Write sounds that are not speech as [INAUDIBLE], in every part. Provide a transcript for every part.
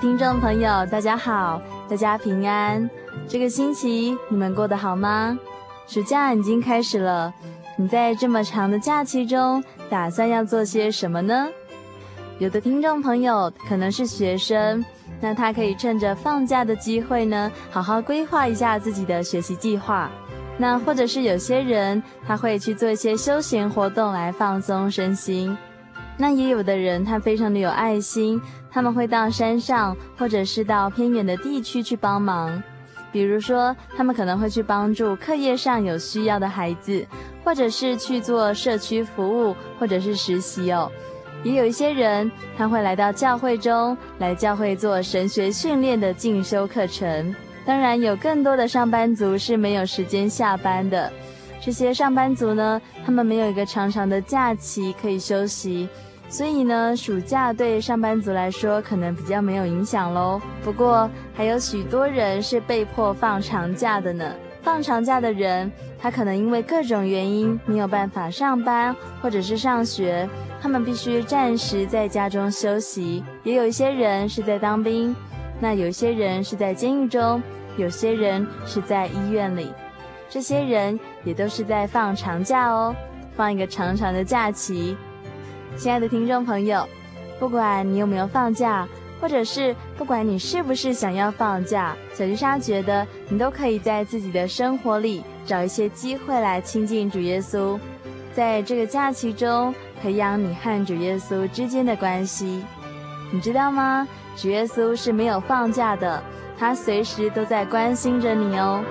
听众朋友，大家好，大家平安。这个星期你们过得好吗？暑假已经开始了，你在这么长的假期中，打算要做些什么呢？有的听众朋友可能是学生，那他可以趁着放假的机会呢，好好规划一下自己的学习计划。那或者是有些人，他会去做一些休闲活动来放松身心。那也有的人，他非常的有爱心，他们会到山上，或者是到偏远的地区去帮忙。比如说，他们可能会去帮助课业上有需要的孩子，或者是去做社区服务，或者是实习哦。也有一些人，他会来到教会中，来教会做神学训练的进修课程。当然，有更多的上班族是没有时间下班的。这些上班族呢，他们没有一个长长的假期可以休息。所以呢，暑假对上班族来说可能比较没有影响喽。不过，还有许多人是被迫放长假的呢。放长假的人，他可能因为各种原因没有办法上班或者是上学，他们必须暂时在家中休息。也有一些人是在当兵，那有些人是在监狱中，有些人是在医院里。这些人也都是在放长假哦，放一个长长的假期。亲爱的听众朋友，不管你有没有放假，或者是不管你是不是想要放假，小丽莎觉得你都可以在自己的生活里找一些机会来亲近主耶稣，在这个假期中培养你和主耶稣之间的关系。你知道吗？主耶稣是没有放假的，他随时都在关心着你哦。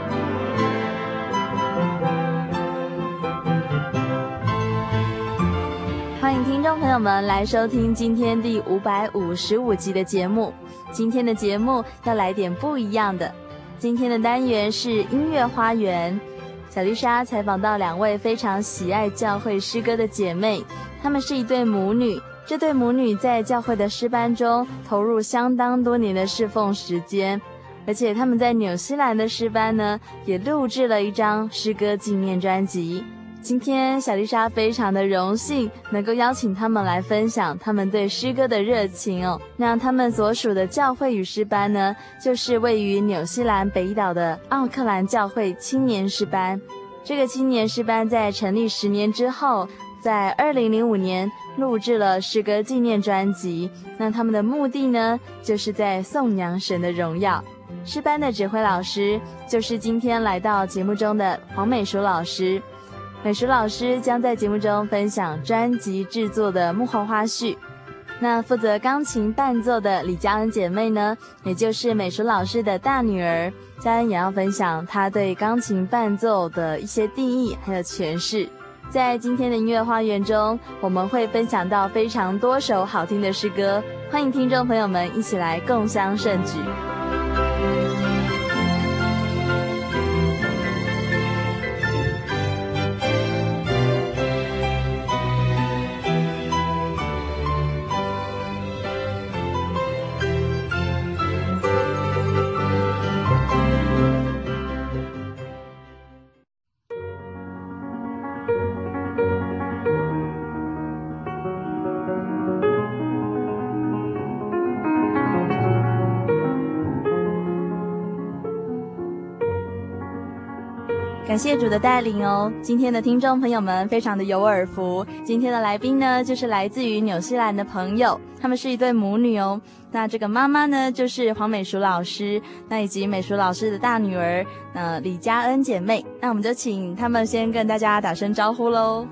迎听众朋友们来收听今天第五百五十五集的节目。今天的节目要来点不一样的。今天的单元是音乐花园。小丽莎采访到两位非常喜爱教会诗歌的姐妹，她们是一对母女。这对母女在教会的诗班中投入相当多年的侍奉时间，而且她们在纽西兰的诗班呢，也录制了一张诗歌纪念专辑。今天小丽莎非常的荣幸能够邀请他们来分享他们对诗歌的热情哦。那他们所属的教会与诗班呢，就是位于纽西兰北岛的奥克兰教会青年诗班。这个青年诗班在成立十年之后，在二零零五年录制了诗歌纪念专辑。那他们的目的呢，就是在颂扬神的荣耀。诗班的指挥老师就是今天来到节目中的黄美淑老师。美淑老师将在节目中分享专辑制作的幕后花絮。那负责钢琴伴奏的李佳恩姐妹呢，也就是美淑老师的大女儿，佳恩也要分享她对钢琴伴奏的一些定义还有诠释。在今天的音乐花园中，我们会分享到非常多首好听的诗歌，欢迎听众朋友们一起来共襄盛举。谢主的带领哦。今天的听众朋友们非常的有耳福。今天的来宾呢，就是来自于纽西兰的朋友，他们是一对母女哦。那这个妈妈呢，就是黄美淑老师，那以及美淑老师的大女儿，呃，李佳恩姐妹。那我们就请他们先跟大家打声招呼喽。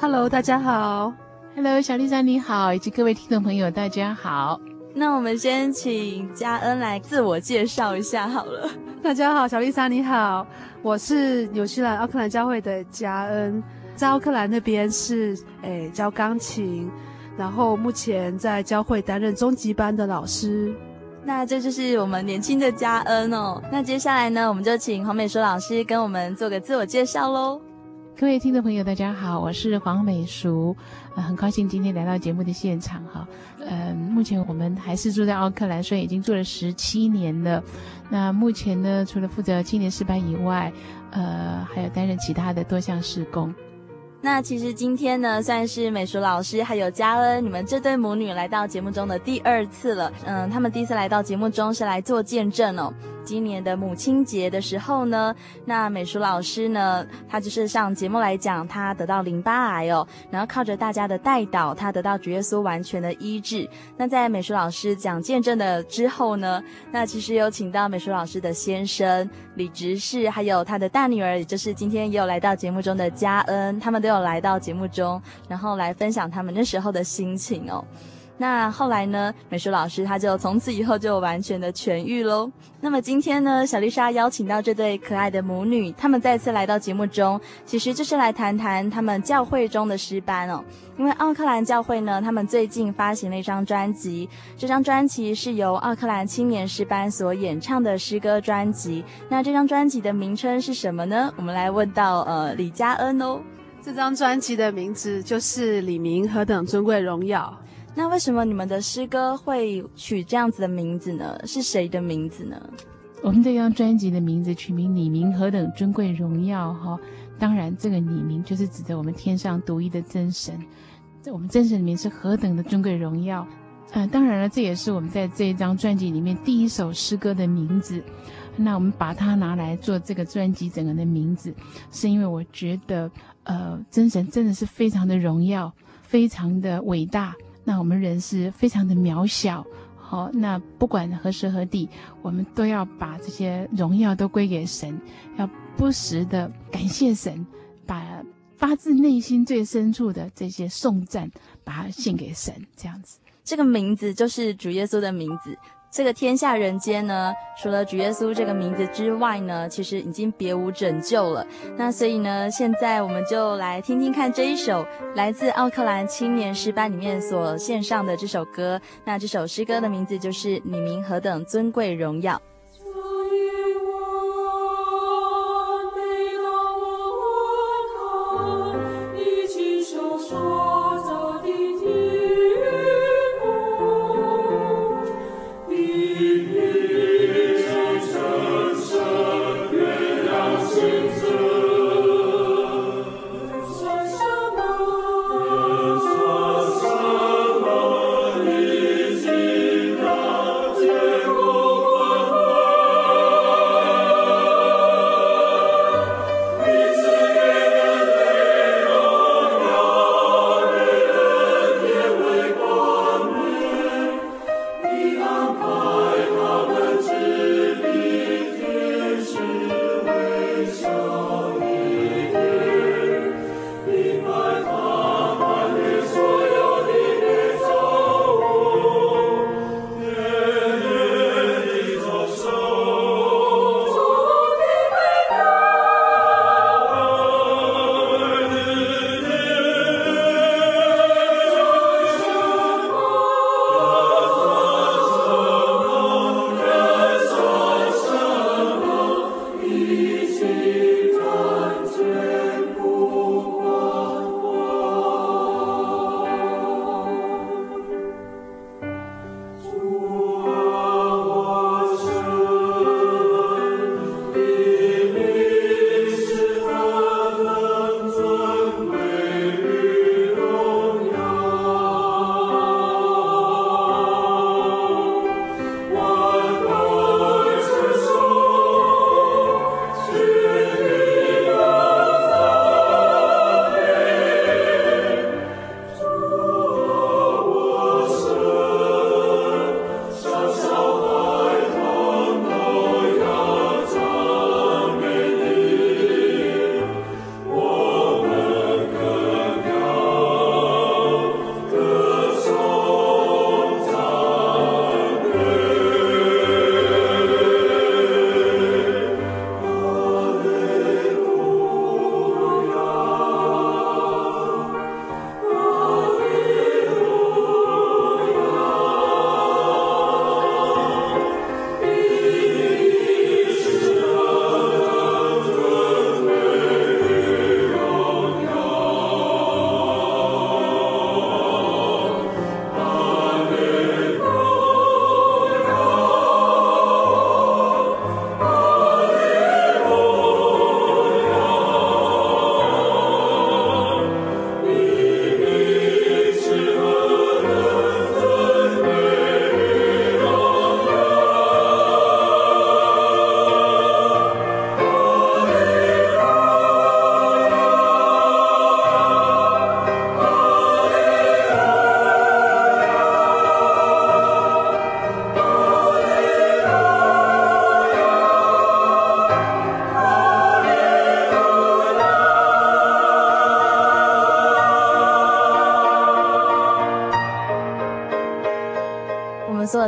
Hello，大家好。Hello，小丽莎你好，以及各位听众朋友大家好。那我们先请嘉恩来自我介绍一下好了。[LAUGHS] 大家好，小丽莎你好。我是纽西兰奥克兰教会的嘉恩，在奥克兰那边是诶、欸、教钢琴，然后目前在教会担任中级班的老师。那这就是我们年轻的嘉恩哦。那接下来呢，我们就请黄美淑老师跟我们做个自我介绍喽。各位听众朋友，大家好，我是黄美淑，很高兴今天来到节目的现场哈。嗯、目前我们还是住在奥克兰，所以已经住了十七年了。那目前呢，除了负责青年诗班以外，呃，还有担任其他的多项事工。那其实今天呢，算是美淑老师还有嘉恩你们这对母女来到节目中的第二次了。嗯，他们第一次来到节目中是来做见证哦。今年的母亲节的时候呢，那美淑老师呢，她就是上节目来讲，她得到淋巴癌哦，然后靠着大家的代祷，她得到主耶稣完全的医治。那在美淑老师讲见证的之后呢，那其实有请到美淑老师的先生李执事，还有他的大女儿，也就是今天也有来到节目中的佳恩，他们都有来到节目中，然后来分享他们那时候的心情哦。那后来呢，美术老师她就从此以后就完全的痊愈喽。那么今天呢，小丽莎邀请到这对可爱的母女，她们再次来到节目中，其实就是来谈谈他们教会中的诗班哦。因为奥克兰教会呢，他们最近发行了一张专辑，这张专辑是由奥克兰青年诗班所演唱的诗歌专辑。那这张专辑的名称是什么呢？我们来问到呃李佳恩哦。这张专辑的名字就是《李明何等尊贵荣耀》。那为什么你们的诗歌会取这样子的名字呢？是谁的名字呢？我们这张专辑的名字取名“里民何等尊贵荣耀”哈，当然这个“里民”就是指着我们天上独一的真神，在我们真神里面是何等的尊贵荣耀。嗯、呃，当然了，这也是我们在这一张专辑里面第一首诗歌的名字。那我们把它拿来做这个专辑整个的名字，是因为我觉得，呃，真神真的是非常的荣耀，非常的伟大。那我们人是非常的渺小，好，那不管何时何地，我们都要把这些荣耀都归给神，要不时的感谢神，把发自内心最深处的这些颂赞，把它献给神，这样子。这个名字就是主耶稣的名字。这个天下人间呢，除了主耶稣这个名字之外呢，其实已经别无拯救了。那所以呢，现在我们就来听听看这一首来自奥克兰青年诗班里面所献上的这首歌。那这首诗歌的名字就是《你名何等尊贵荣耀》。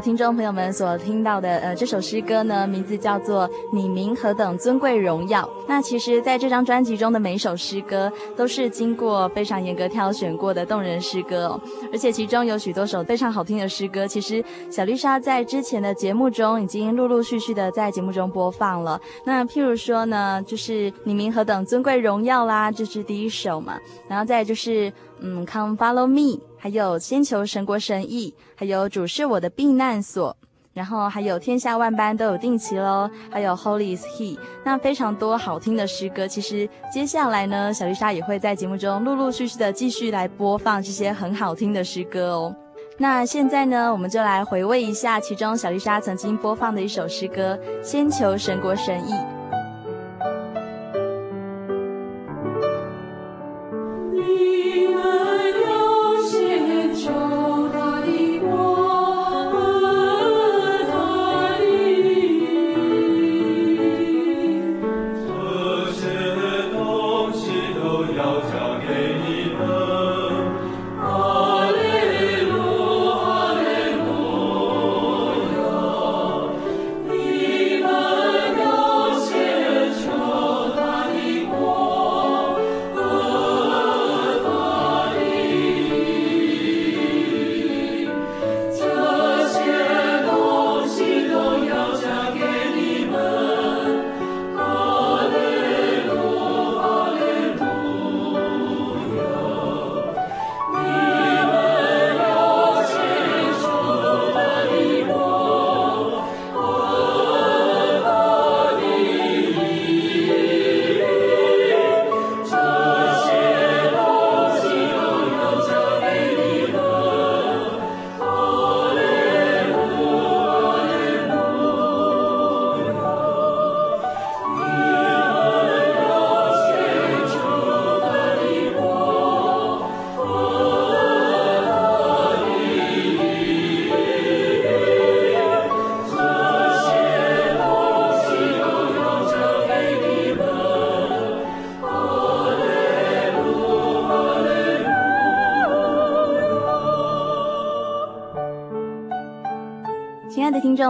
听众朋友们所听到的呃这首诗歌呢，名字叫做《你名何等尊贵荣耀》。那其实在这张专辑中的每一首诗歌都是经过非常严格挑选过的动人诗歌哦，而且其中有许多首非常好听的诗歌，其实小丽莎在之前的节目中已经陆陆续续的在节目中播放了。那譬如说呢，就是《你名何等尊贵荣耀》啦，这是第一首嘛，然后再就是嗯，Come Follow Me。还有先求神国神义，还有主是我的避难所，然后还有天下万般都有定期喽，还有 Holy is He，那非常多好听的诗歌。其实接下来呢，小丽莎也会在节目中陆陆续续的继续来播放这些很好听的诗歌哦。那现在呢，我们就来回味一下其中小丽莎曾经播放的一首诗歌《先求神国神义》。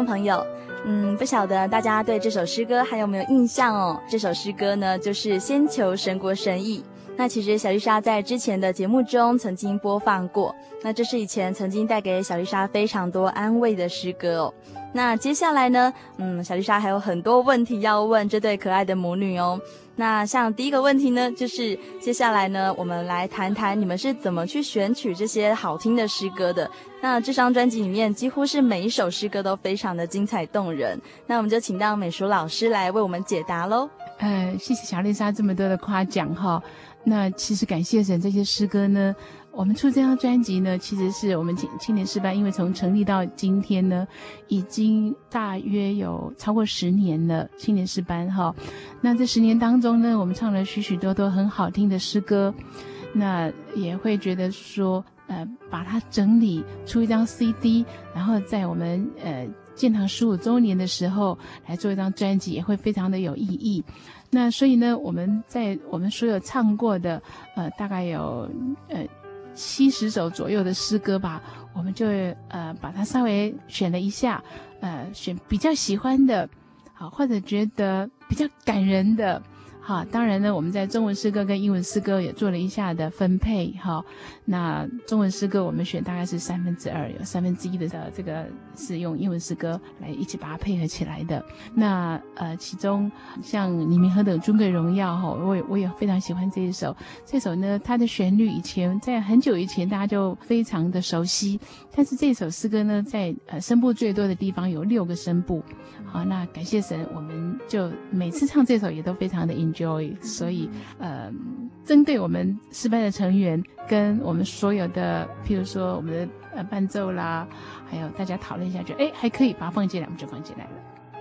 朋友，嗯，不晓得大家对这首诗歌还有没有印象哦？这首诗歌呢，就是《先求神国神意》。那其实小丽莎在之前的节目中曾经播放过。那这是以前曾经带给小丽莎非常多安慰的诗歌哦。那接下来呢，嗯，小丽莎还有很多问题要问这对可爱的母女哦。那像第一个问题呢，就是接下来呢，我们来谈谈你们是怎么去选取这些好听的诗歌的。那这张专辑里面几乎是每一首诗歌都非常的精彩动人。那我们就请到美淑老师来为我们解答喽。呃，谢谢小丽莎这么多的夸奖哈。那其实感谢神，这些诗歌呢。我们出这张专辑呢，其实是我们青青年诗班，因为从成立到今天呢，已经大约有超过十年了。青年诗班哈，那这十年当中呢，我们唱了许许多多很好听的诗歌，那也会觉得说，呃，把它整理出一张 CD，然后在我们呃建堂十五周年的时候来做一张专辑，也会非常的有意义。那所以呢，我们在我们所有唱过的，呃，大概有呃。七十首左右的诗歌吧，我们就呃把它稍微选了一下，呃选比较喜欢的，好或者觉得比较感人的。啊，当然呢，我们在中文诗歌跟英文诗歌也做了一下的分配。哈，那中文诗歌我们选大概是三分之二，有三分之一的这个是用英文诗歌来一起把它配合起来的。那呃，其中像你名何等尊贵荣耀哈，我也我也非常喜欢这一首。这首呢，它的旋律以前在很久以前大家就非常的熟悉，但是这首诗歌呢，在呃声部最多的地方有六个声部。好，那感谢神，我们就每次唱这首也都非常的 enjoy。所以，呃，针对我们失败的成员跟我们所有的，譬如说我们的呃伴奏啦，还有大家讨论一下，就哎还可以把它放进来，我们就放进来了。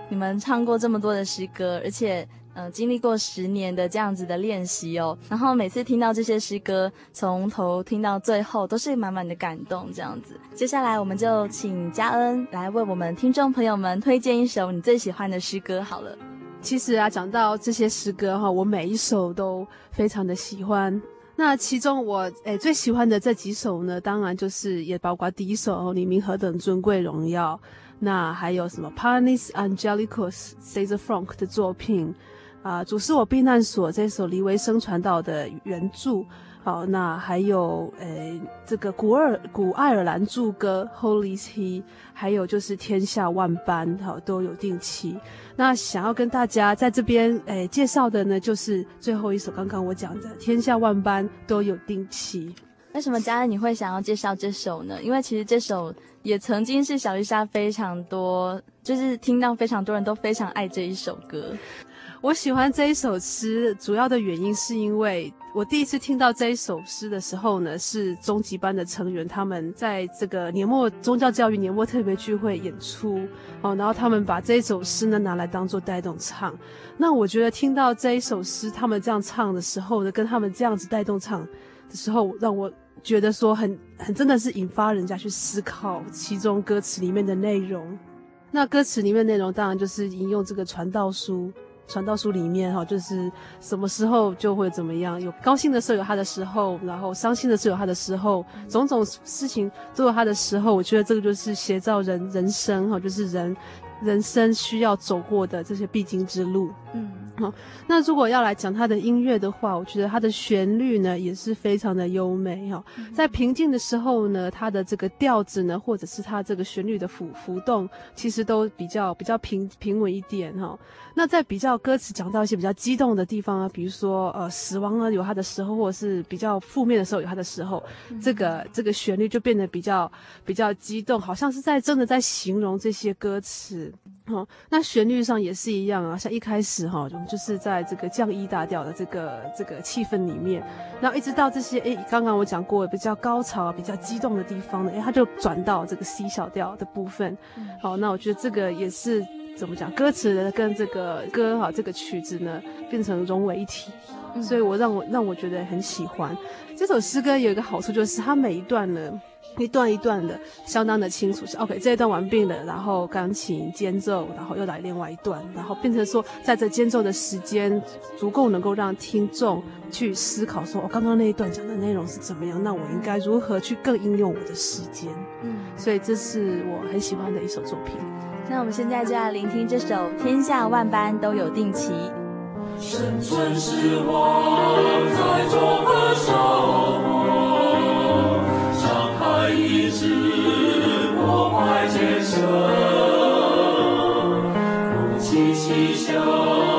你们唱过这么多的诗歌，而且。呃，经历过十年的这样子的练习哦，然后每次听到这些诗歌，从头听到最后，都是满满的感动这样子。接下来，我们就请嘉恩来为我们听众朋友们推荐一首你最喜欢的诗歌好了。其实啊，讲到这些诗歌哈，我每一首都非常的喜欢。那其中我诶最喜欢的这几首呢，当然就是也包括第一首《黎明何等尊贵荣耀》，那还有什么 Panis Angelicus Caesar Frank 的作品啊，《主是我避难所》这首黎维生传道的原著。好，那还有诶，这个古尔古爱尔兰祝歌《Holy He》，还有就是天下万般好都有定期。那想要跟大家在这边诶介绍的呢，就是最后一首，刚刚我讲的《天下万般都有定期》。为什么嘉恩你会想要介绍这首呢？因为其实这首也曾经是小丽莎非常多，就是听到非常多人都非常爱这一首歌。我喜欢这一首诗，主要的原因是因为我第一次听到这一首诗的时候呢，是中级班的成员他们在这个年末宗教教育年末特别聚会演出哦，然后他们把这一首诗呢拿来当做带动唱。那我觉得听到这一首诗，他们这样唱的时候呢，跟他们这样子带动唱的时候，让我觉得说很很真的是引发人家去思考其中歌词里面的内容。那歌词里面内容当然就是引用这个传道书。传道书里面哈，就是什么时候就会怎么样，有高兴的时候有他的时候，然后伤心的时候有他的时候，种种事情都有他的时候。我觉得这个就是写照人人生哈，就是人人生需要走过的这些必经之路。嗯，好，那如果要来讲他的音乐的话，我觉得他的旋律呢也是非常的优美哈，在平静的时候呢，他的这个调子呢，或者是他这个旋律的浮浮动，其实都比较比较平平稳一点哈。那在比较歌词讲到一些比较激动的地方啊，比如说呃死亡呢有他的时候，或者是比较负面的时候有他的时候，嗯、这个这个旋律就变得比较比较激动，好像是在真的在形容这些歌词。哦，那旋律上也是一样啊，像一开始哈，我们就是在这个降 E 大调的这个这个气氛里面，然后一直到这些诶，刚刚我讲过比较高潮、比较激动的地方呢，诶，它就转到这个 C 小调的部分。好，那我觉得这个也是。怎么讲？歌词呢跟这个歌哈，这个曲子呢变成融为一体，嗯、所以我让我让我觉得很喜欢这首诗歌。有一个好处就是它每一段呢，一段一段的相当的清楚。是 OK，这一段完毕了，然后钢琴间奏，然后又来另外一段，然后变成说，在这间奏的时间足够能够让听众去思考说，我、哦、刚刚那一段讲的内容是怎么样？那我应该如何去更应用我的时间？嗯，所以这是我很喜欢的一首作品。那我们现在就要聆听这首《天下万般都有定期》。生存是我在做何生活，伤害医治，破坏建设，哭泣嬉笑。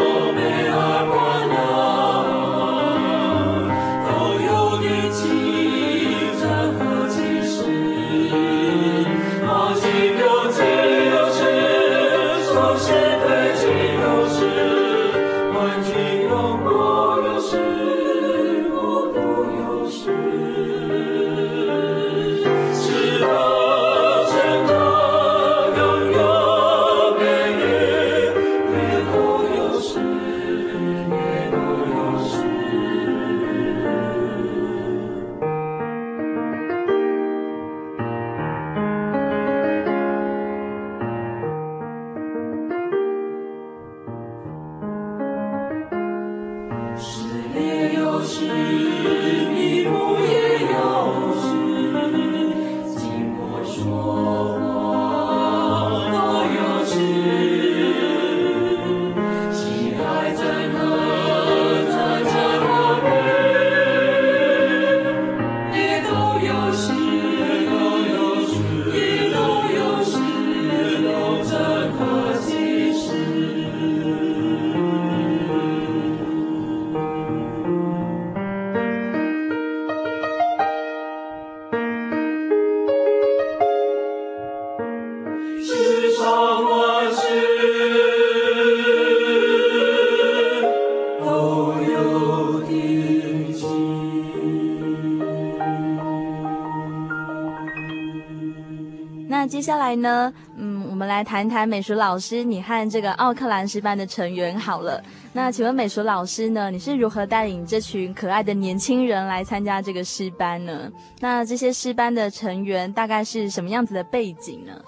来呢，嗯，我们来谈谈美淑老师，你和这个奥克兰诗班的成员好了。那请问美淑老师呢，你是如何带领这群可爱的年轻人来参加这个诗班呢？那这些诗班的成员大概是什么样子的背景呢？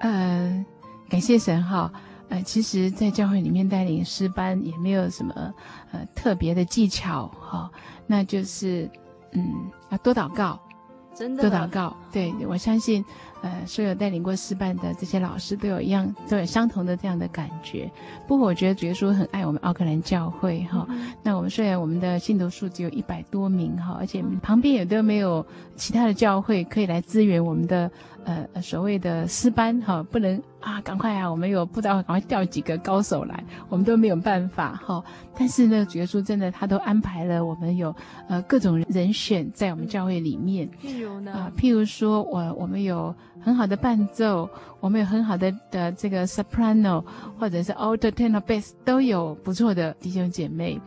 呃，感谢神哈。呃，其实，在教会里面带领诗班也没有什么呃特别的技巧哈，那就是嗯，要多祷告，真的多祷告。对，我相信。呃，所有带领过师班的这些老师都有一样，都有相同的这样的感觉。不过，我觉得主耶稣很爱我们奥克兰教会哈。嗯、那我们虽然我们的信徒数只有一百多名哈，而且旁边也都没有其他的教会可以来支援我们的呃所谓的师班哈，不能啊，赶快啊，我们有不知道赶快调几个高手来，我们都没有办法哈。但是呢，主耶稣真的他都安排了我们有呃各种人选在我们教会里面。譬如呢？啊、呃，譬如说我我们有。很好的伴奏，我们有很好的的这个 soprano，或者是 alto tenor bass 都有不错的弟兄姐妹。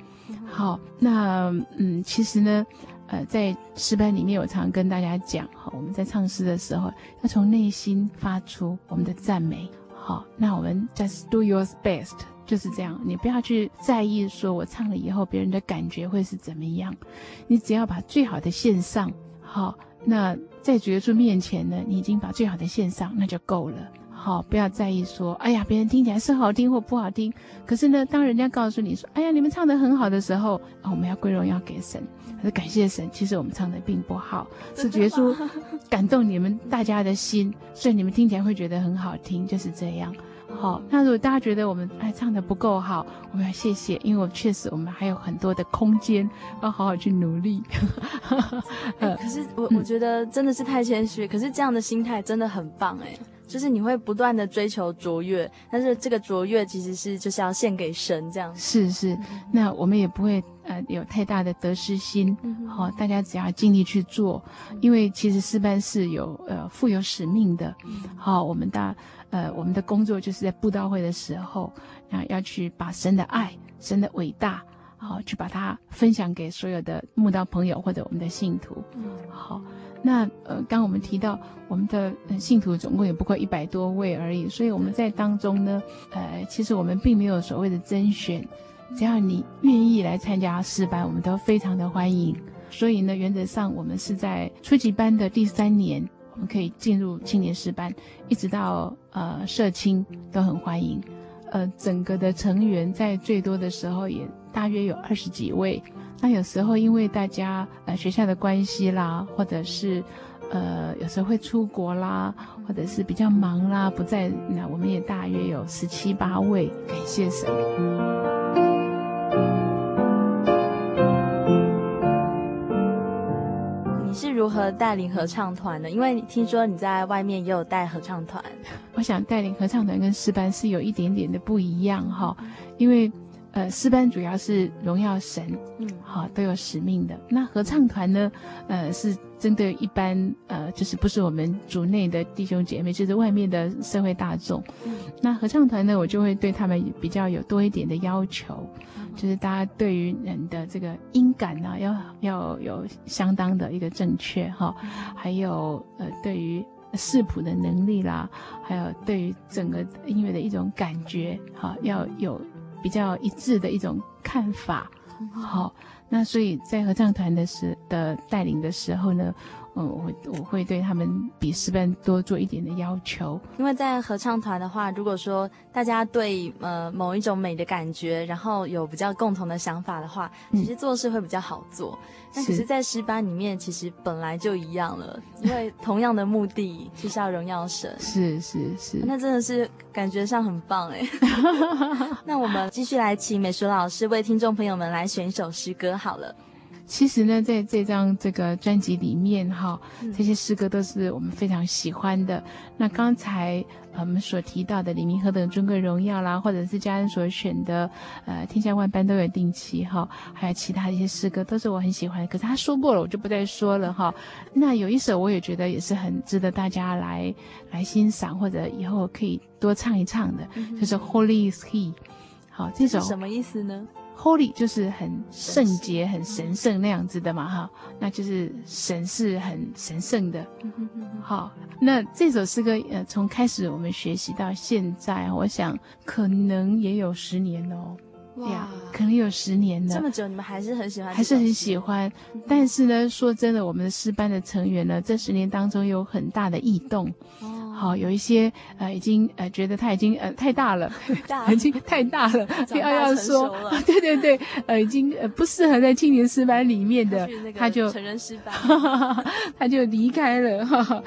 好，那嗯，其实呢，呃，在诗班里面，我常常跟大家讲，哈，我们在唱诗的时候，要从内心发出我们的赞美。好，那我们 just do your best，就是这样，你不要去在意说我唱了以后别人的感觉会是怎么样，你只要把最好的献上。好。那在主耶稣面前呢，你已经把最好的献上，那就够了。好，不要在意说，哎呀，别人听起来是好听或不好听。可是呢，当人家告诉你说，哎呀，你们唱的很好的时候，哦，我们要归荣耀给神，还是感谢神。其实我们唱的并不好，是主耶稣感动你们大家的心，所以你们听起来会觉得很好听，就是这样。好，那如果大家觉得我们哎唱的不够好，我们要谢谢，因为我确实我们还有很多的空间，要好好去努力。欸 [LAUGHS] [LAUGHS] 可是我我觉得真的是太谦虚，可是这样的心态真的很棒哎，就是你会不断的追求卓越，但是这个卓越其实是就是要献给神这样。是是，那我们也不会呃有太大的得失心。好、哦，大家只要尽力去做，因为其实诗班是有呃负有使命的。好、哦，我们大。呃，我们的工作就是在布道会的时候，啊，要去把神的爱、神的伟大，好，去把它分享给所有的慕道朋友或者我们的信徒。嗯，好，那呃，刚我们提到我们的信徒总共也不过一百多位而已，所以我们在当中呢，呃，其实我们并没有所谓的甄选，只要你愿意来参加诗班，我们都非常的欢迎。所以呢，原则上我们是在初级班的第三年。我们可以进入青年诗班，一直到呃社青都很欢迎。呃，整个的成员在最多的时候也大约有二十几位。那有时候因为大家呃学校的关系啦，或者是呃有时候会出国啦，或者是比较忙啦不在，那我们也大约有十七八位。感谢神。是如何带领合唱团的？因为听说你在外面也有带合唱团。我想带领合唱团跟诗班是有一点点的不一样哈，因为呃诗班主要是荣耀神，嗯，好都有使命的。那合唱团呢，呃是针对一般呃就是不是我们组内的弟兄姐妹，就是外面的社会大众。嗯，那合唱团呢，我就会对他们比较有多一点的要求。就是大家对于人的这个音感呢、啊，要要有相当的一个正确哈，还有呃对于视谱的能力啦，还有对于整个音乐的一种感觉哈，要有比较一致的一种看法。好，那所以在合唱团的时的带领的时候呢。嗯，我会我会对他们比诗班多做一点的要求，因为在合唱团的话，如果说大家对呃某一种美的感觉，然后有比较共同的想法的话，其实做事会比较好做。嗯、但可是，在诗班里面，其实本来就一样了，因为同样的目的就是要荣耀神。是是是，那真的是感觉上很棒哎。[LAUGHS] 那我们继续来请美术老师为听众朋友们来选一首诗歌好了。其实呢，在这张这个专辑里面，哈，这些诗歌都是我们非常喜欢的。那刚才我们所提到的《李明何等尊贵荣耀》啦，或者是家人所选的，呃，天下万般都有定期，哈，还有其他一些诗歌，都是我很喜欢的。可是他说过了，我就不再说了，哈。那有一首我也觉得也是很值得大家来来欣赏，或者以后可以多唱一唱的，就是《Holy Is He》。好，这首什么意思呢？Holy 就是很圣洁、很神圣那样子的嘛，哈，那就是神是很神圣的。好，那这首诗歌呃，从开始我们学习到现在，我想可能也有十年哦。哇，可能有十年了。这么久，你们还是很喜欢？还是很喜欢。但是呢，说真的，我们的诗班的成员呢，这十年当中有很大的异动。哦好，有一些呃已经呃觉得他已经呃 [LAUGHS] 太大了，大 [LAUGHS] 已经太大了，[LAUGHS] 要要说，对对对，呃已经呃不适合在青年诗班里面的，他，他就成人诗班，他就离开了，哈哈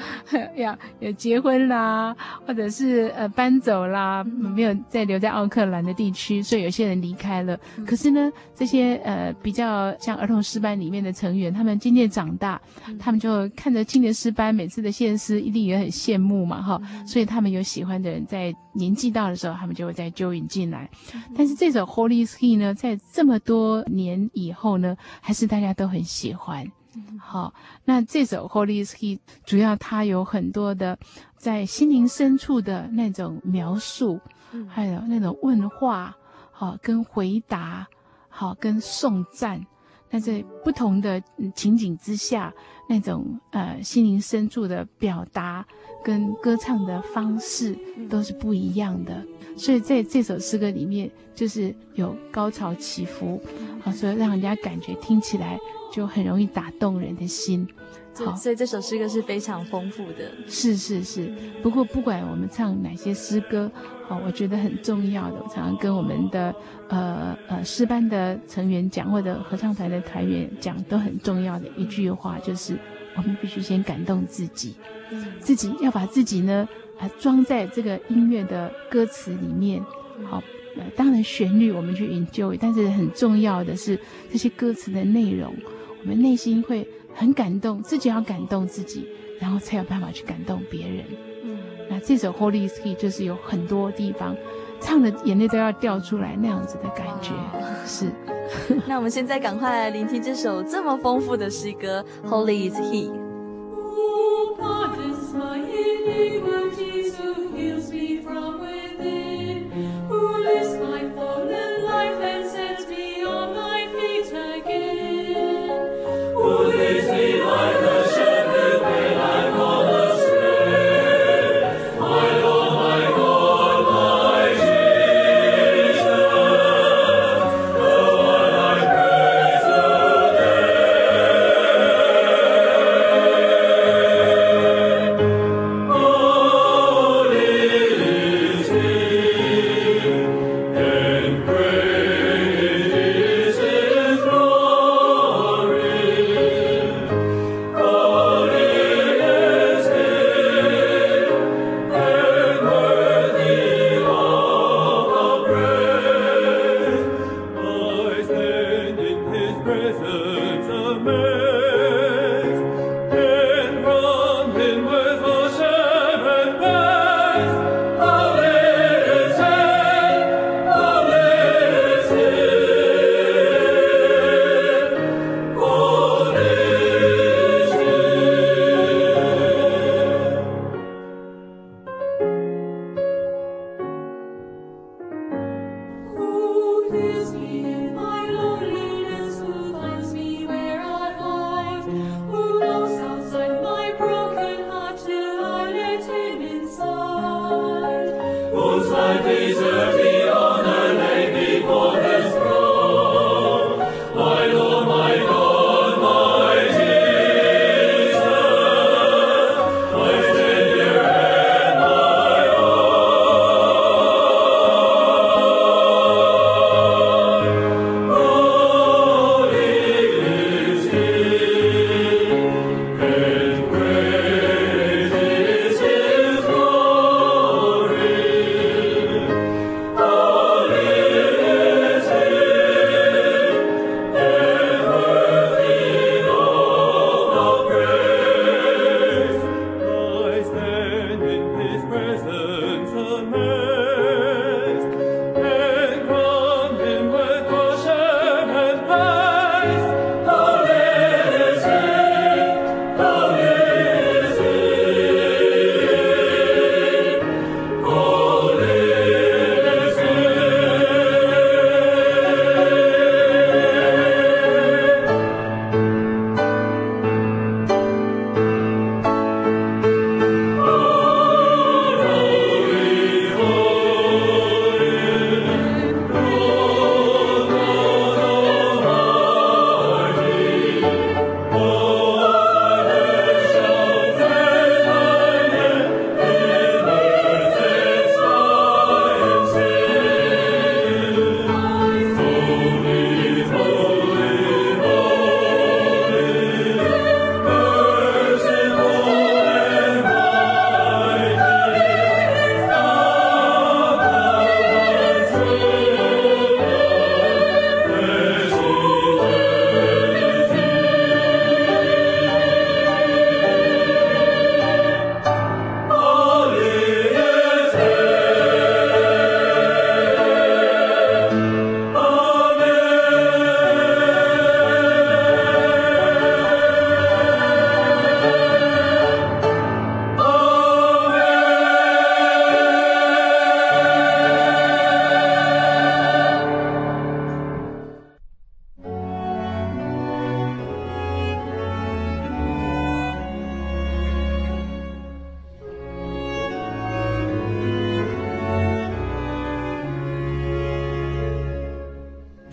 呀，有结婚啦，或者是呃搬走啦，没有再留在奥克兰的地区，所以有些人离开了。嗯、可是呢，这些呃比较像儿童诗班里面的成员，他们渐渐长大，嗯、他们就看着青年诗班每次的献诗，一定也很羡慕嘛，哈、嗯，所以他们有喜欢的人，在年纪到的时候，他们就会再 join 进来。嗯、但是这首 Holy He 呢，在这么多年以后呢，还是大家都很喜欢。嗯、好，那这首 Holy He 主要它有很多的在心灵深处的那种描述，嗯、还有那种问话，好跟回答，好跟颂赞。那在不同的情景之下，那种呃心灵深处的表达跟歌唱的方式都是不一样的。所以在这首诗歌里面，就是有高潮起伏，好，所以让人家感觉听起来就很容易打动人的心。好，所以这首诗歌是非常丰富的。是是是。不过不管我们唱哪些诗歌，好，我觉得很重要的，我常常跟我们的呃呃诗班的成员讲，或者合唱团的团员讲，都很重要的一句话就是：我们必须先感动自己，自己要把自己呢啊装在这个音乐的歌词里面。好，呃，当然旋律我们去 enjoy，但是很重要的是这些歌词的内容，我们内心会。很感动，自己要感动自己，然后才有办法去感动别人。嗯，那这首《Holy Is He》就是有很多地方唱的眼泪都要掉出来那样子的感觉。是。[LAUGHS] 那我们现在赶快来聆听这首这么丰富的诗歌《Holy Is He》。My healing, and Jesus heals me from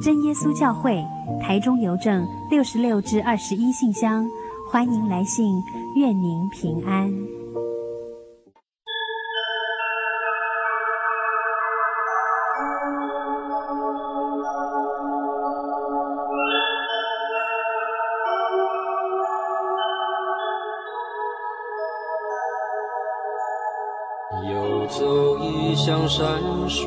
真耶稣教会，台中邮政六十六至二十一信箱，欢迎来信，愿您平安。向山水，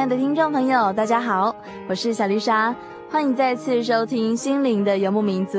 亲爱的听众朋友，大家好，我是小丽莎，欢迎再次收听《心灵的游牧民族》。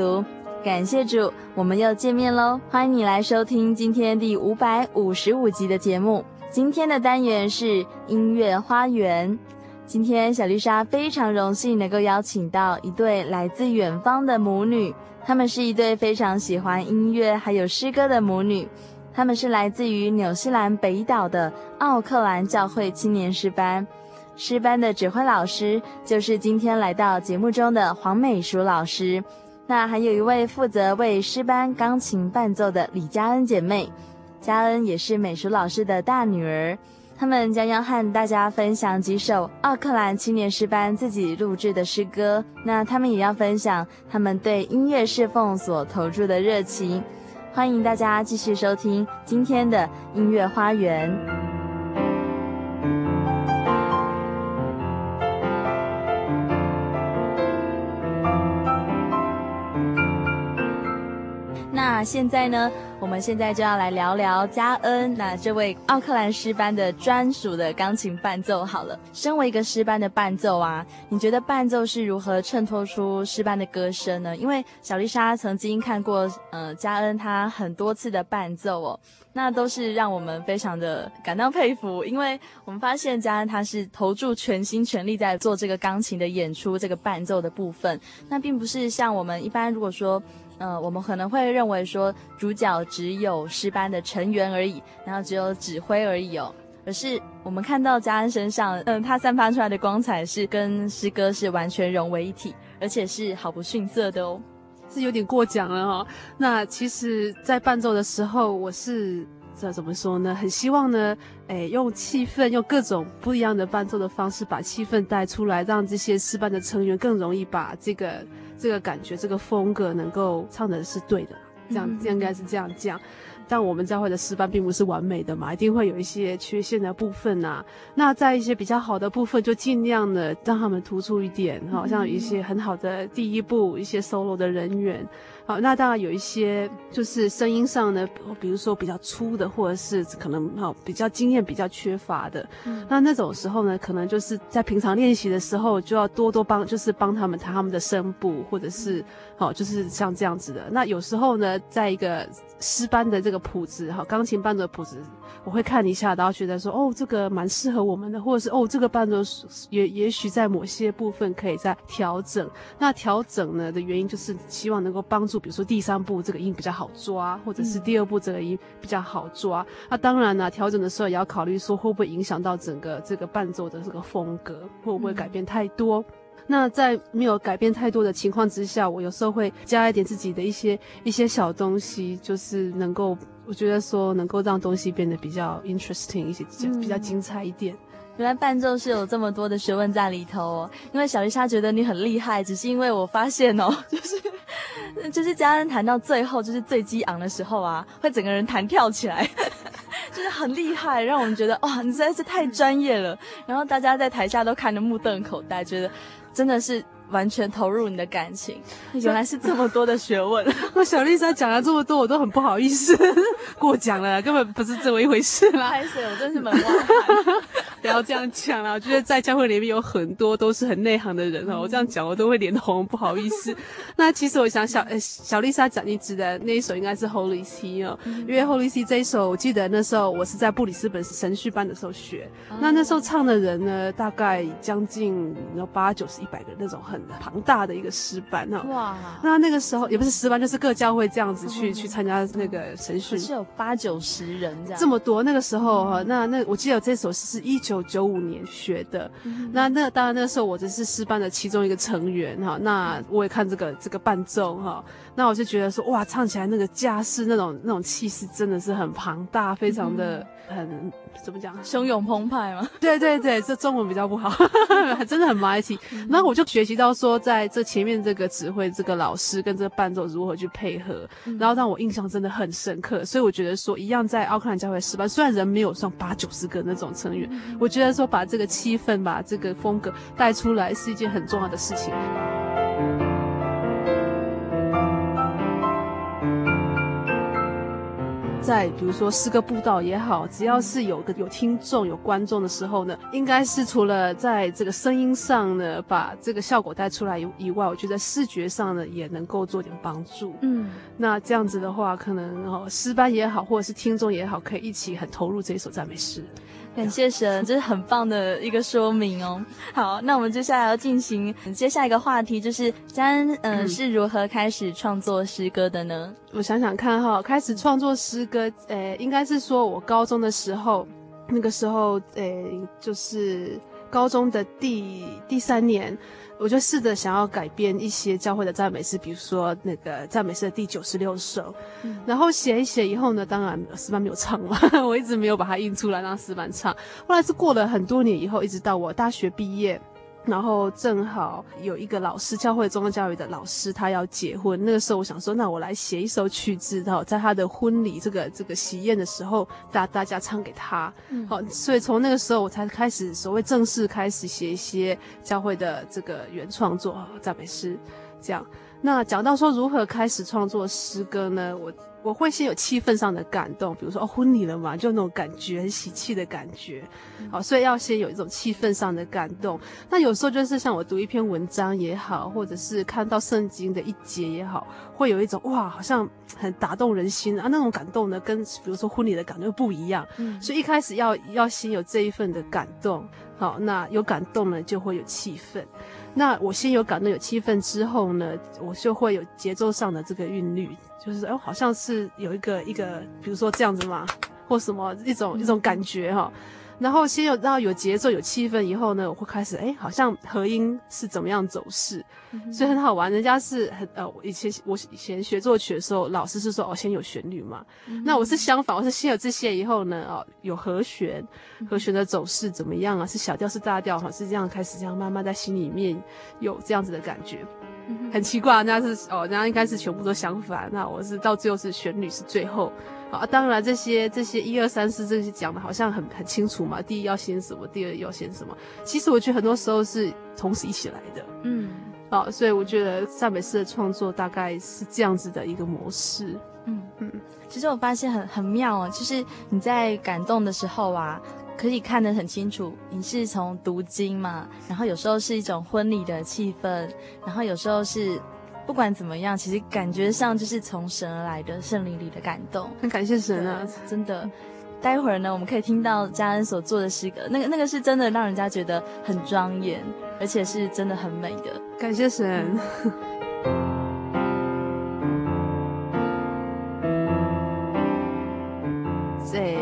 感谢主，我们又见面喽！欢迎你来收听今天第五百五十五集的节目。今天的单元是音乐花园。今天小丽莎非常荣幸能够邀请到一对来自远方的母女，她们是一对非常喜欢音乐还有诗歌的母女。她们是来自于纽西兰北岛的奥克兰教会青年诗班。诗班的指挥老师就是今天来到节目中的黄美淑老师，那还有一位负责为诗班钢琴伴奏的李佳恩姐妹，佳恩也是美淑老师的大女儿，他们将要和大家分享几首奥克兰青年诗班自己录制的诗歌，那他们也要分享他们对音乐侍奉所投注的热情，欢迎大家继续收听今天的音乐花园。现在呢，我们现在就要来聊聊佳恩，那这位奥克兰诗班的专属的钢琴伴奏。好了，身为一个诗班的伴奏啊，你觉得伴奏是如何衬托出诗班的歌声呢？因为小丽莎曾经看过，呃，佳恩他很多次的伴奏哦，那都是让我们非常的感到佩服，因为我们发现佳恩他是投注全心全力在做这个钢琴的演出，这个伴奏的部分，那并不是像我们一般如果说。呃，我们可能会认为说主角只有诗班的成员而已，然后只有指挥而已哦。可是我们看到嘉恩身上，嗯、他散发出来的光彩是跟诗歌是完全融为一体，而且是毫不逊色的哦。是有点过奖了哈、哦。那其实，在伴奏的时候，我是这怎么说呢？很希望呢，哎，用气氛，用各种不一样的伴奏的方式，把气氛带出来，让这些诗班的成员更容易把这个。这个感觉，这个风格能够唱的是对的，这样这样应该是这样讲。但我们教会的诗班并不是完美的嘛，一定会有一些缺陷的部分呐、啊。那在一些比较好的部分，就尽量的让他们突出一点，好像有一些很好的第一步，一些 solo 的人员。好，那当然有一些就是声音上呢，比如说比较粗的，或者是可能好比较经验比较缺乏的，嗯、那那种时候呢，可能就是在平常练习的时候就要多多帮，就是帮他们弹他们的声部，或者是好就是像这样子的。那有时候呢，在一个诗班的这个谱子哈，钢琴伴奏的谱子，我会看一下，然后觉得说，哦，这个蛮适合我们的，或者是哦，这个伴奏也也许在某些部分可以再调整。那调整呢的原因就是希望能够帮助，比如说第三步这个音比较好抓，或者是第二步这个音比较好抓。嗯、那当然呢，调整的时候也要考虑说会不会影响到整个这个伴奏的这个风格，会不会改变太多。嗯那在没有改变太多的情况之下，我有时候会加一点自己的一些一些小东西，就是能够，我觉得说能够让东西变得比较 interesting 一些，比较精彩一点。嗯，原来伴奏是有这么多的学问在里头哦。因为小丽莎觉得你很厉害，只是因为我发现哦，[LAUGHS] 就是 [LAUGHS] 就是嘉恩弹到最后就是最激昂的时候啊，会整个人弹跳起来。[LAUGHS] 就是很厉害，让我们觉得哇，你实在是太专业了。然后大家在台下都看得目瞪口呆，觉得真的是完全投入你的感情。原来是这么多的学问。[LAUGHS] 那小丽莎讲了这么多，我都很不好意思过奖了，根本不是这么一回事啦。开始，我真是门外汉。不要这样讲啦，我觉得在教会里面有很多都是很内行的人哦。我这样讲，我都会脸红，不好意思。那其实我想小呃小丽莎讲你指的那一首应该是 Holy See 哦，因为 Holy See 这一首，我记得那时候我是在布里斯本神训班的时候学。那那时候唱的人呢，大概将近有八九十一百个那种很庞大的一个诗班哦。哇！那那个时候也不是诗班，就是各教会这样子去去参加那个神训，是有八九十人这样。这么多，那个时候哈，那那我记得这首是一九。一九九五年学的，嗯、那那当然那时候我只是诗班的其中一个成员哈，那我也看这个这个伴奏哈，那我就觉得说哇，唱起来那个架势那种那种气势真的是很庞大，非常的很怎么讲，汹涌澎湃嘛？[LAUGHS] 对对对，这中文比较不好，真的很 mighty。然后我就学习到说，在这前面这个指挥这个老师跟这个伴奏如何去配合，然后让我印象真的很深刻。所以我觉得说，一样在奥克兰教会诗班，虽然人没有上八九十个那种成员。我觉得说把这个气氛、把这个风格带出来是一件很重要的事情。在比如说诗歌布道也好，只要是有个有听众、有观众的时候呢，应该是除了在这个声音上呢，把这个效果带出来以外，我觉得视觉上呢也能够做点帮助。嗯，那这样子的话，可能哦诗班也好，或者是听众也好，可以一起很投入这一首赞美诗。感谢神，这是很棒的一个说明哦。好，那我们接下来要进行接下一个话题，就是詹恩，嗯、呃，是如何开始创作诗歌的呢？我想想看哈，开始创作诗歌，诶，应该是说我高中的时候，那个时候，诶，就是高中的第第三年。我就试着想要改编一些教会的赞美诗，比如说那个赞美诗的第九十六首，嗯、然后写一写以后呢，当然诗班没有唱嘛，[LAUGHS] 我一直没有把它印出来让诗班唱。后来是过了很多年以后，一直到我大学毕业。然后正好有一个老师，教会中央教育的老师，他要结婚。那个时候，我想说，那我来写一首曲子，然后在他的婚礼这个这个喜宴的时候，大大家唱给他。嗯、好，所以从那个时候，我才开始所谓正式开始写一些教会的这个原创作赞美诗，这样。那讲到说如何开始创作诗歌呢？我。我会先有气氛上的感动，比如说哦，婚礼了嘛，就那种感觉，很喜气的感觉，好，所以要先有一种气氛上的感动。那有时候就是像我读一篇文章也好，或者是看到圣经的一节也好，会有一种哇，好像很打动人心啊，那种感动呢，跟比如说婚礼的感动不一样。嗯，所以一开始要要先有这一份的感动，好，那有感动呢，就会有气氛。那我先有感动有气氛之后呢，我就会有节奏上的这个韵律。就是哦，好像是有一个一个，比如说这样子嘛，或什么一种一种感觉哈。然后先有到有节奏有气氛以后呢，我会开始哎，好像和音是怎么样走势，嗯、所以很好玩。人家是很呃，以前我以前学作曲的时候，老师是说哦，先有旋律嘛。嗯、那我是相反，我是先有这些以后呢，哦，有和弦，和弦的走势怎么样啊？是小调是大调哈？是这样开始这样慢慢在心里面有这样子的感觉。很奇怪，人家是哦，人家应该是全部都相反。那我是到最后是旋律是最后，啊，当然这些这些一二三四这些讲的好像很很清楚嘛。第一要先什么，第二要先什么。其实我觉得很多时候是同时一起来的。嗯，好，所以我觉得赞美诗的创作大概是这样子的一个模式。嗯嗯，其实我发现很很妙哦，就是你在感动的时候啊。可以看得很清楚，你是从读经嘛，然后有时候是一种婚礼的气氛，然后有时候是不管怎么样，其实感觉上就是从神而来的圣灵里的感动。很感谢神啊，真的。待会儿呢，我们可以听到佳恩所做的诗歌，那个那个是真的让人家觉得很庄严，而且是真的很美的。感谢神。在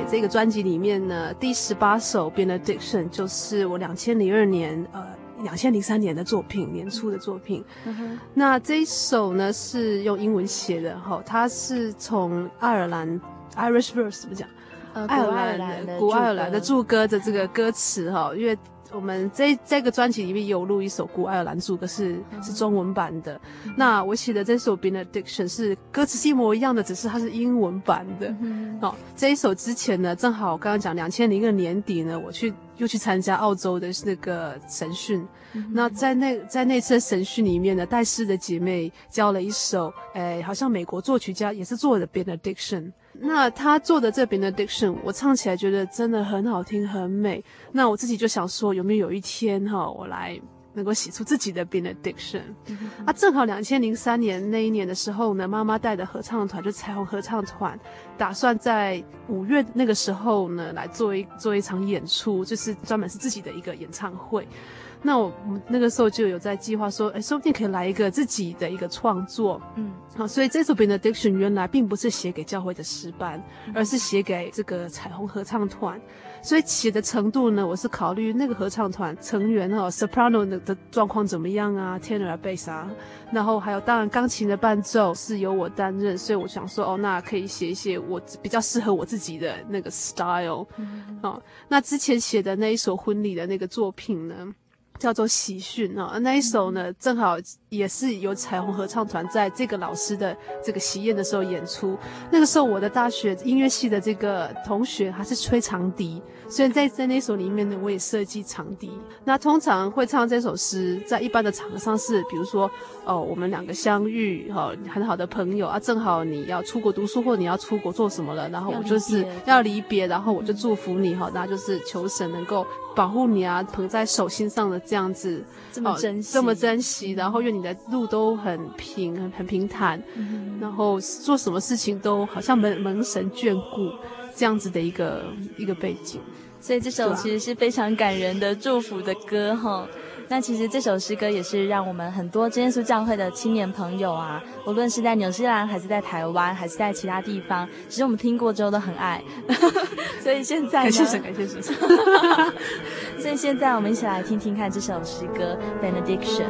这个专辑里面呢，第十八首《Benediction》就是我两千零二年呃两千零三年的作品，年初的作品。嗯、那这一首呢是用英文写的哈，它是从爱尔兰 Irish verse 怎么讲？呃，爱尔兰的古爱尔兰的祝歌的这个歌词哈，因为我们这这个专辑里面有录一首古爱尔兰祝歌是，是、嗯、是中文版的。嗯、那我写的这首 Benediction 是歌词是一模一样的，只是它是英文版的。嗯、哦，这一首之前呢，正好我刚刚讲两千零一个年底呢，我去又去参加澳洲的那个神训。嗯、那在那在那次神训里面呢，戴斯的姐妹教了一首，诶，好像美国作曲家也是做的 Benediction。那他做的这 Benediction，我唱起来觉得真的很好听，很美。那我自己就想说，有没有有一天哈，我来能够写出自己的 Benediction？嗯、啊，正好两千零三年那一年的时候呢，妈妈带的合唱团就彩虹合唱团，打算在五月那个时候呢来做一做一场演出，就是专门是自己的一个演唱会。那我们那个时候就有在计划说，哎，说不定可以来一个自己的一个创作，嗯，好，所以这首 Benediction 原来并不是写给教会的诗班，而是写给这个彩虹合唱团。所以写的程度呢，我是考虑那个合唱团成员哦，soprano 的的状况怎么样啊，tenor、bass 啊，然后还有当然钢琴的伴奏是由我担任，所以我想说，哦，那可以写一些我比较适合我自己的那个 style，嗯，哦，那之前写的那一首婚礼的那个作品呢，叫做喜讯啊，那一首呢，正好也是由彩虹合唱团在这个老师的这个喜宴的时候演出。那个时候，我的大学音乐系的这个同学还是吹长笛，所以在在那首里面呢，我也设计长笛。那通常会唱这首诗，在一般的场合上是，比如说哦，我们两个相遇，哈，很好的朋友啊，正好你要出国读书或你要出国做什么了，然后我就是要离别，然后我就祝福你，哈，那就是求神能够。保护你啊，捧在手心上的这样子，这么珍惜，哦、这么珍惜，然后愿你的路都很平，很很平坦，嗯、然后做什么事情都好像门门神眷顾，这样子的一个一个背景。所以这首其实是非常感人的祝福的歌哈。那其实这首诗歌也是让我们很多真耶稣教会的青年朋友啊，无论是在纽西兰还是在台湾还是在其他地方，其实我们听过之后都很爱。[LAUGHS] 所以现在呢，感谢神，感谢神。[LAUGHS] 所以现在我们一起来听听看这首诗歌《Benediction》。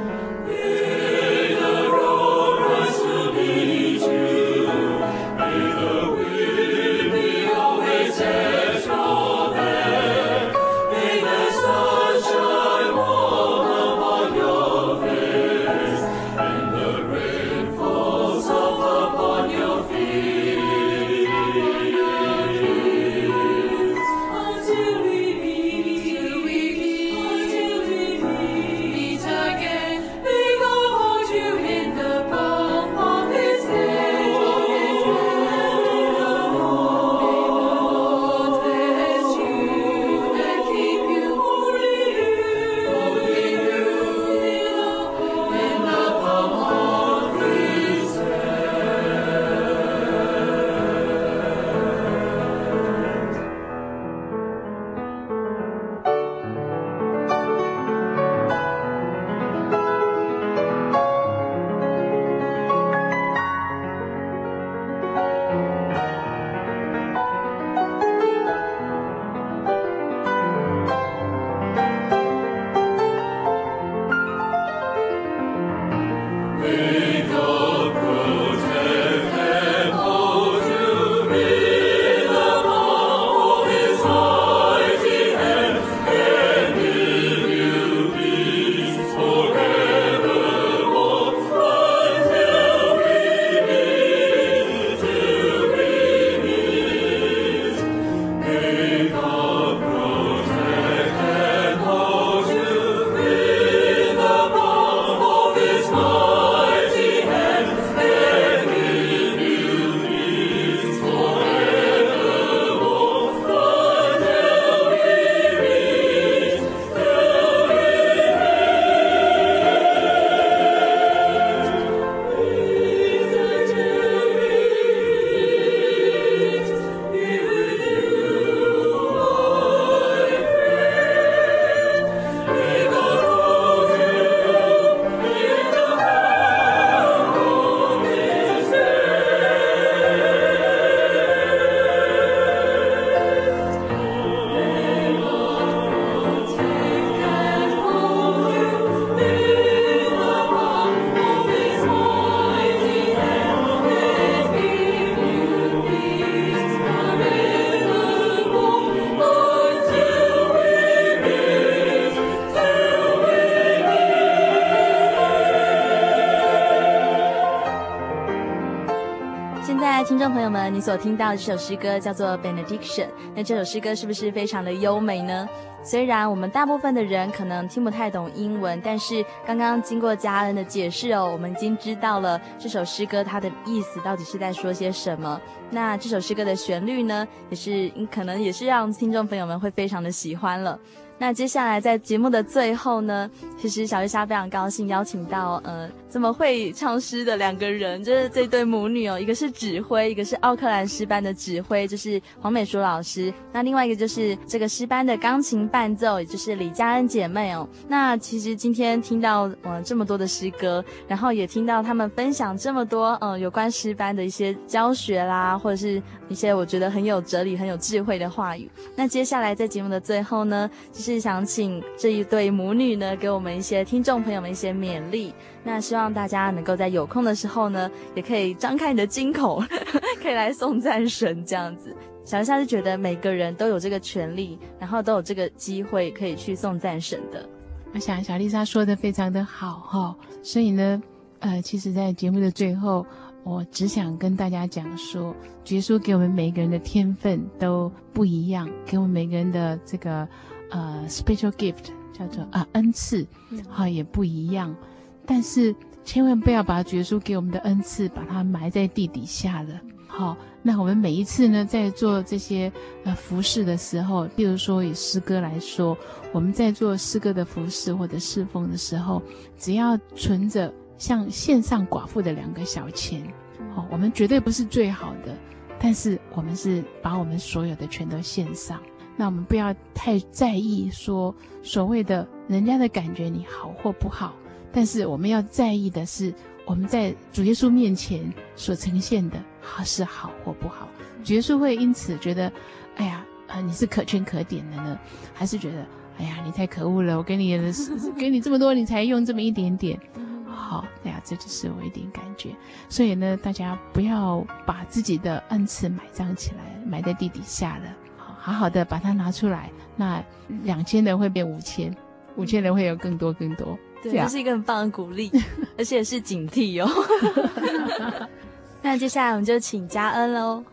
所听到的这首诗歌叫做《Benediction》。那这首诗歌是不是非常的优美呢？虽然我们大部分的人可能听不太懂英文，但是刚刚经过嘉恩的解释哦，我们已经知道了这首诗歌它的意思到底是在说些什么。那这首诗歌的旋律呢，也是可能也是让听众朋友们会非常的喜欢了。那接下来在节目的最后呢，其实小丽莎非常高兴邀请到呃这么会唱诗的两个人，就是这对母女哦，一个是指挥，一个是奥克兰诗班的指挥，就是黄美淑老师。那另外一个就是这个诗班的钢琴伴奏，也就是李佳恩姐妹哦。那其实今天听到呃这么多的诗歌，然后也听到他们分享这么多呃有关诗班的一些教学啦，或者是一些我觉得很有哲理、很有智慧的话语。那接下来在节目的最后呢，就。是想请这一对母女呢，给我们一些听众朋友们一些勉励。那希望大家能够在有空的时候呢，也可以张开你的金口，[LAUGHS] 可以来送赞神这样子。小丽莎是觉得每个人都有这个权利，然后都有这个机会可以去送赞神的。我想小丽莎说的非常的好哈、哦，所以呢，呃，其实，在节目的最后，我只想跟大家讲说，耶稣给我们每个人的天分都不一样，给我们每个人的这个。呃，special gift 叫做啊恩赐，好、嗯、也不一样，但是千万不要把耶稣给我们的恩赐把它埋在地底下了。好，那我们每一次呢，在做这些呃服饰的时候，比如说以诗歌来说，我们在做诗歌的服饰或者侍奉的时候，只要存着像献上寡妇的两个小钱，好，我们绝对不是最好的，但是我们是把我们所有的全都献上。那我们不要太在意说所谓的人家的感觉你好或不好，但是我们要在意的是我们在主耶稣面前所呈现的好，是好或不好。主耶稣会因此觉得，哎呀，啊，你是可圈可点的呢，还是觉得，哎呀，你太可恶了，我给你的给你这么多，你才用这么一点点，好，哎呀，这就是我一点感觉。所以呢，大家不要把自己的恩赐埋葬起来，埋在地底下了。好好的把它拿出来，那两千人会变五千，五千人会有更多更多。对，这是一个很棒的鼓励，[LAUGHS] 而且是警惕哦。[LAUGHS] 那接下来我们就请嘉恩喽。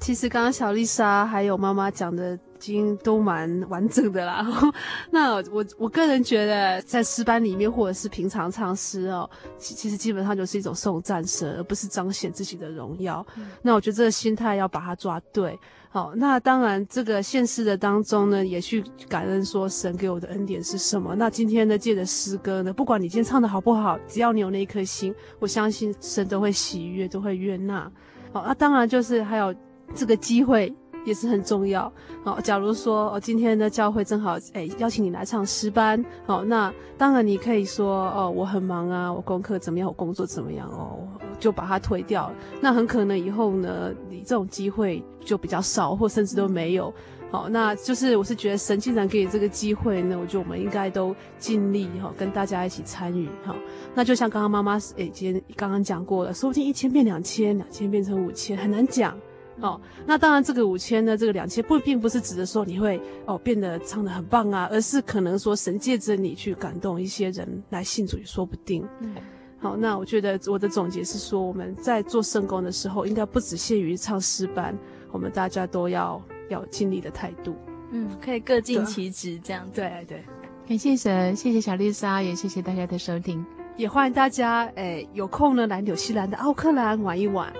其实刚刚小丽莎还有妈妈讲的。已经都蛮完整的啦，[LAUGHS] 那我我个人觉得，在诗班里面或者是平常唱诗哦，其其实基本上就是一种颂赞神，而不是彰显自己的荣耀。嗯、那我觉得这个心态要把它抓对。好，那当然这个现世的当中呢，也去感恩说神给我的恩典是什么。那今天呢，借着诗歌呢，不管你今天唱的好不好，只要你有那一颗心，我相信神都会喜悦，都会悦纳。好，那当然就是还有这个机会。也是很重要哦。假如说哦，今天的教会正好哎邀请你来唱诗班哦，那当然你可以说哦，我很忙啊，我功课怎么样，我工作怎么样哦，就把它推掉了。那很可能以后呢，你这种机会就比较少，或甚至都没有。好，那就是我是觉得神既然给你这个机会呢，我觉得我们应该都尽力哈，跟大家一起参与哈。那就像刚刚妈妈哎今天刚刚讲过了，说不定一千变两千，两千变成五千，很难讲。哦，那当然，这个五千呢，这个两千不并不是指的说你会哦变得唱得很棒啊，而是可能说神借着你去感动一些人来信主也说不定。嗯，好，那我觉得我的总结是说，我们在做圣工的时候，应该不只限于唱诗班，我们大家都要要尽力的态度。嗯，可以各尽其职这样子。对对，对，感谢神，谢谢小丽莎，也谢谢大家的收听，也欢迎大家诶有空呢来纽西兰的奥克兰玩一玩。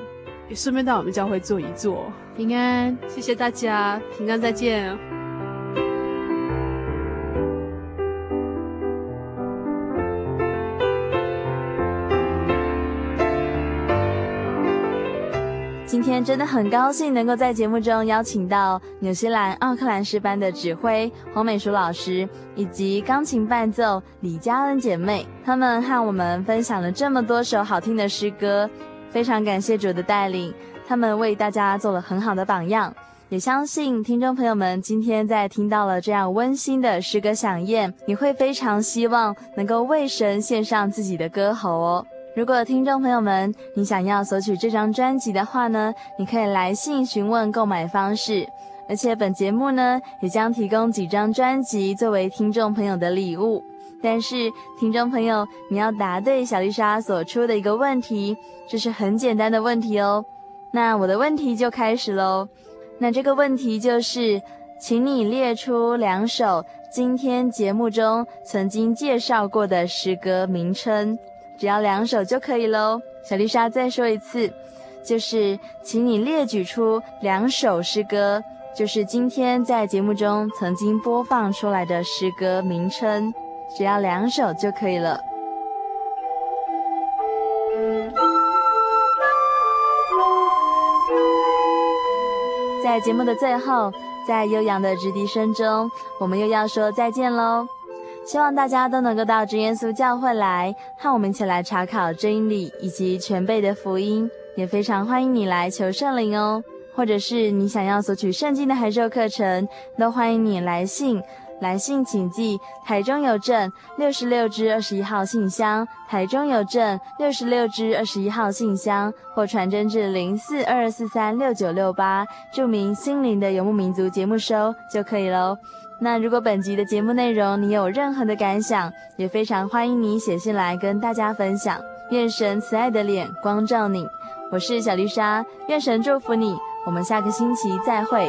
也顺便到我们教会坐一坐，平安，谢谢大家，平安再见。今天真的很高兴能够在节目中邀请到纽西兰奥克兰诗班的指挥黄美淑老师，以及钢琴伴奏李佳恩姐妹，她们和我们分享了这么多首好听的诗歌。非常感谢主的带领，他们为大家做了很好的榜样。也相信听众朋友们今天在听到了这样温馨的诗歌响宴，你会非常希望能够为神献上自己的歌喉哦。如果听众朋友们你想要索取这张专辑的话呢，你可以来信询问购买方式，而且本节目呢也将提供几张专辑作为听众朋友的礼物。但是，听众朋友，你要答对小丽莎所出的一个问题，这是很简单的问题哦。那我的问题就开始喽。那这个问题就是，请你列出两首今天节目中曾经介绍过的诗歌名称，只要两首就可以喽。小丽莎再说一次，就是请你列举出两首诗歌，就是今天在节目中曾经播放出来的诗歌名称，只要两首就可以了。在节目的最后，在悠扬的直笛声中，我们又要说再见喽。希望大家都能够到真耶稣教会来，和我们一起来查考真理以及全备的福音。也非常欢迎你来求圣灵哦，或者是你想要索取圣经的函授课程，都欢迎你来信。来信请寄台中邮政六十六支二十一号信箱，台中邮政六十六支二十一号信箱，或传真至零四二二四三六九六八，注明“心灵的游牧民族”节目收就可以喽。那如果本集的节目内容你有任何的感想，也非常欢迎你写信来跟大家分享。愿神慈爱的脸光照你，我是小丽莎，愿神祝福你，我们下个星期再会。